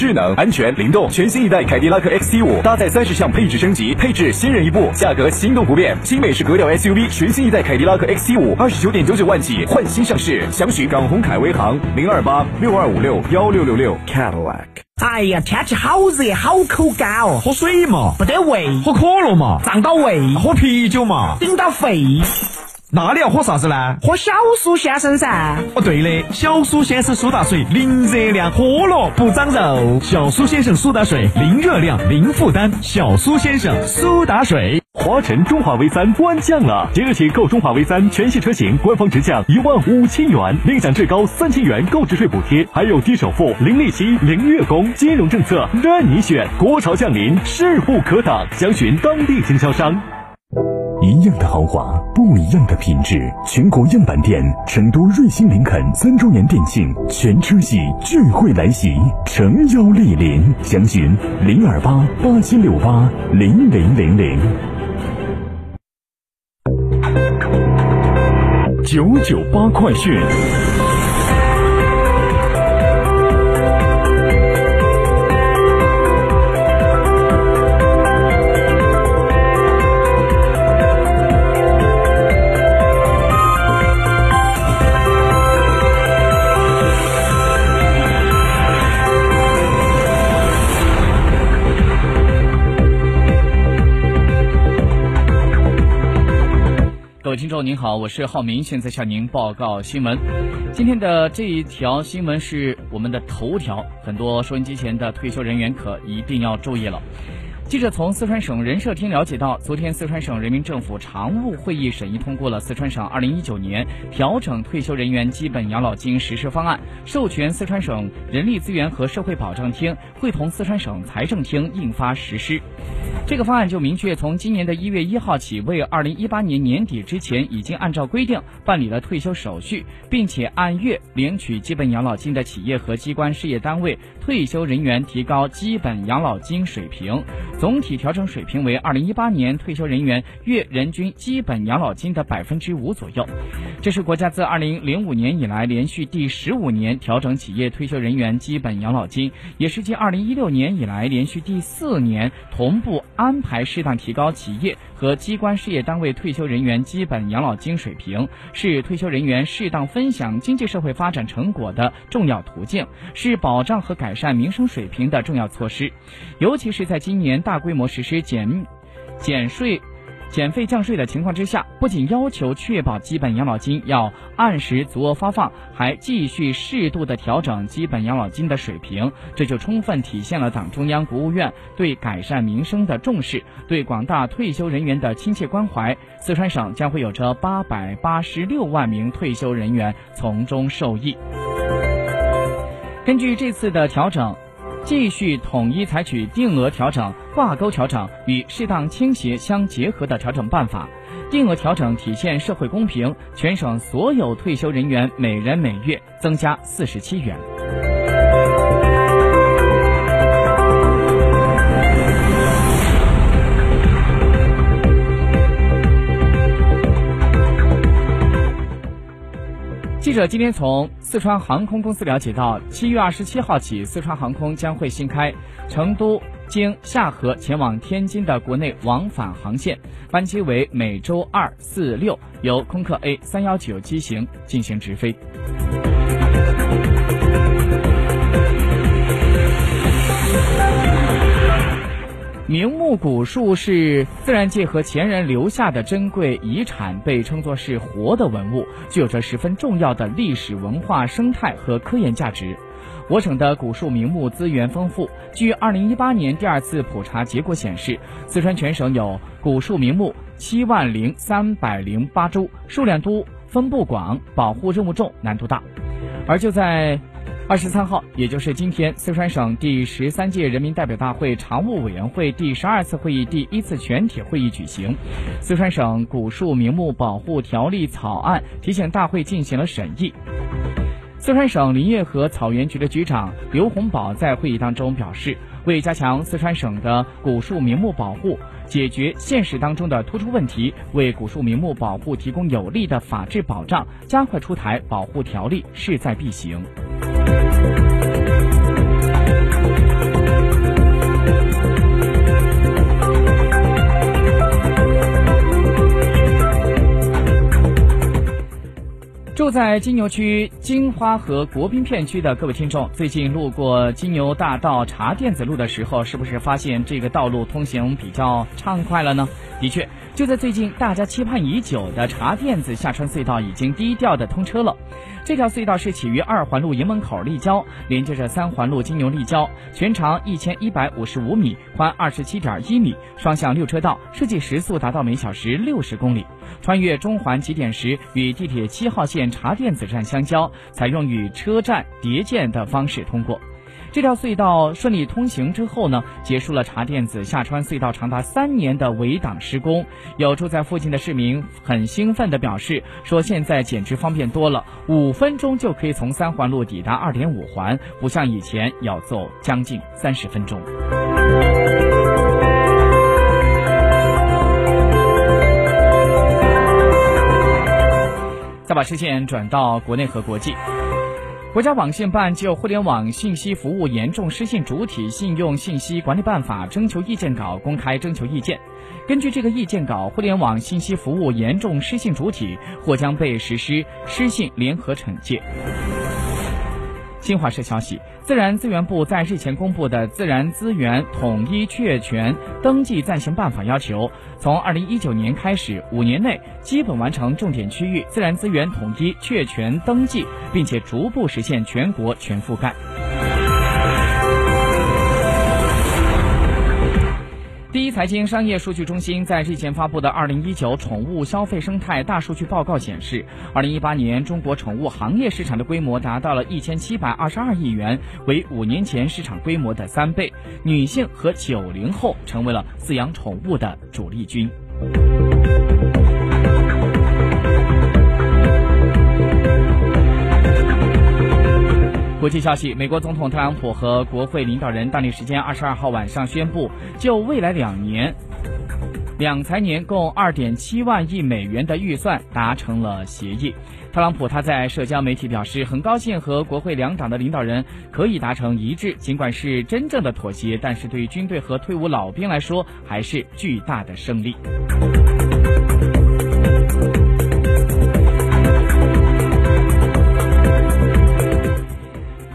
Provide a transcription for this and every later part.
智能、安全、灵动，全新一代凯迪拉克 XT 五搭载三十项配置升级，配置新人一步，价格心动不变。新美式格调 SUV 全新一代凯迪拉克 XT 五，二十九点九九万起，换新上市，详询港宏凯威行零二八六二五六幺六六六 Cadillac。哎呀，天气好热，好口干哦，喝水嘛，不得胃，喝可乐嘛，胀到胃，喝啤酒嘛，顶到肺。那你要喝啥子呢？喝小苏先生噻。哦，对的，小苏先生苏打水，零热量，喝了不长肉。小苏先生苏打水，零热量，零负担。小苏先生苏打水。华晨中华 V 三官降了，即日起购中华 V 三全系车型，官方直降一万五千元，另享最高三千元购置税补贴，还有低首付、零利息、零月供，金融政策任你选。国潮降临，势不可挡，详询当地经销商。一样的豪华，不一样的品质。全国样板店成都瑞星林肯三周年店庆，全车系聚会来袭，诚邀莅临。详询零二八八七六八零零零零。九九八快讯。各位听众您好，我是浩明，现在向您报告新闻。今天的这一条新闻是我们的头条，很多收音机前的退休人员可一定要注意了。记者从四川省人社厅了解到，昨天四川省人民政府常务会议审议通过了四川省二零一九年调整退休人员基本养老金实施方案，授权四川省人力资源和社会保障厅会同四川省财政厅印发实施。这个方案就明确，从今年的一月一号起，为二零一八年年底之前已经按照规定办理了退休手续，并且按月领取基本养老金的企业和机关事业单位退休人员提高基本养老金水平，总体调整水平为二零一八年退休人员月人均基本养老金的百分之五左右。这是国家自二零零五年以来连续第十五年调整企业退休人员基本养老金，也是继二零一六年以来连续第四年同步。安排适当提高企业和机关事业单位退休人员基本养老金水平，是退休人员适当分享经济社会发展成果的重要途径，是保障和改善民生水平的重要措施。尤其是在今年大大规模实施减减税。减费降税的情况之下，不仅要求确保基本养老金要按时足额发放，还继续适度的调整基本养老金的水平，这就充分体现了党中央、国务院对改善民生的重视，对广大退休人员的亲切关怀。四川省将会有着八百八十六万名退休人员从中受益。根据这次的调整。继续统一采取定额调整、挂钩调整与适当倾斜相结合的调整办法。定额调整体现社会公平，全省所有退休人员每人每月增加四十七元。记者今天从四川航空公司了解到，七月二十七号起，四川航空将会新开成都经下河前往天津的国内往返航线，班机为每周二、四、六，由空客 A 三幺九机型进行直飞。名木古树是自然界和前人留下的珍贵遗产，被称作是活的文物，具有着十分重要的历史文化、生态和科研价值。我省的古树名木资源丰富。据二零一八年第二次普查结果显示，四川全省有古树名木七万零三百零八株，数量多、分布广、保护任务重、难度大。而就在二十三号，也就是今天，四川省第十三届人民代表大会常务委员会第十二次会议第一次全体会议举行，四川省古树名木保护条例草案提请大会进行了审议。四川省林业和草原局的局长刘洪宝在会议当中表示，为加强四川省的古树名木保护。解决现实当中的突出问题，为古树名木保护提供有力的法治保障，加快出台保护条例势在必行。住在金牛区金花和国宾片区的各位听众，最近路过金牛大道茶店子路的时候，是不是发现这个道路通行比较畅快了呢？的确，就在最近，大家期盼已久的茶店子下穿隧道已经低调的通车了。这条隧道是起于二环路营门口立交，连接着三环路金牛立交，全长一千一百五十五米，宽二十七点一米，双向六车道，设计时速达到每小时六十公里。穿越中环起点时，与地铁七号线茶店子站相交，采用与车站叠建的方式通过。这条隧道顺利通行之后呢，结束了茶店子下穿隧道长达三年的围挡施工。有住在附近的市民很兴奋地表示，说现在简直方便多了，五分钟就可以从三环路抵达二点五环，不像以前要走将近三十分钟。再把视线转到国内和国际。国家网信办就《互联网信息服务严重失信主体信用信息管理办法》征求意见稿公开征求意见。根据这个意见稿，互联网信息服务严重失信主体或将被实施失信联合惩戒。新华社消息，自然资源部在日前公布的《自然资源统一确权登记暂行办法》要求，从二零一九年开始，五年内基本完成重点区域自然资源统一确权登记，并且逐步实现全国全覆盖。财经商业数据中心在日前发布的《二零一九宠物消费生态大数据报告》显示，二零一八年中国宠物行业市场的规模达到了一千七百二十二亿元，为五年前市场规模的三倍。女性和九零后成为了饲养宠物的主力军。国际消息：美国总统特朗普和国会领导人当地时间二十二号晚上宣布，就未来两年两财年共二点七万亿美元的预算达成了协议。特朗普他在社交媒体表示，很高兴和国会两党的领导人可以达成一致，尽管是真正的妥协，但是对于军队和退伍老兵来说，还是巨大的胜利。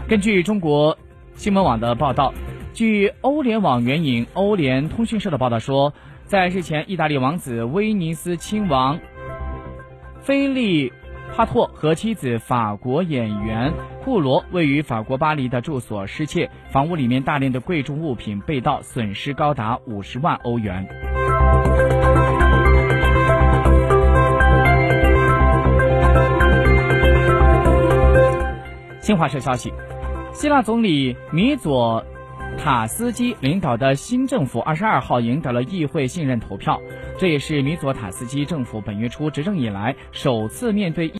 根据中国新闻网的报道，据欧联网援引欧联通讯社的报道说，在日前，意大利王子威尼斯亲王菲利帕托和妻子法国演员库罗位于法国巴黎的住所失窃，房屋里面大量的贵重物品被盗，损失高达五十万欧元。新华社消息。希腊总理米佐塔斯基领导的新政府二十二号赢得了议会信任投票，这也是米佐塔斯基政府本月初执政以来首次面对。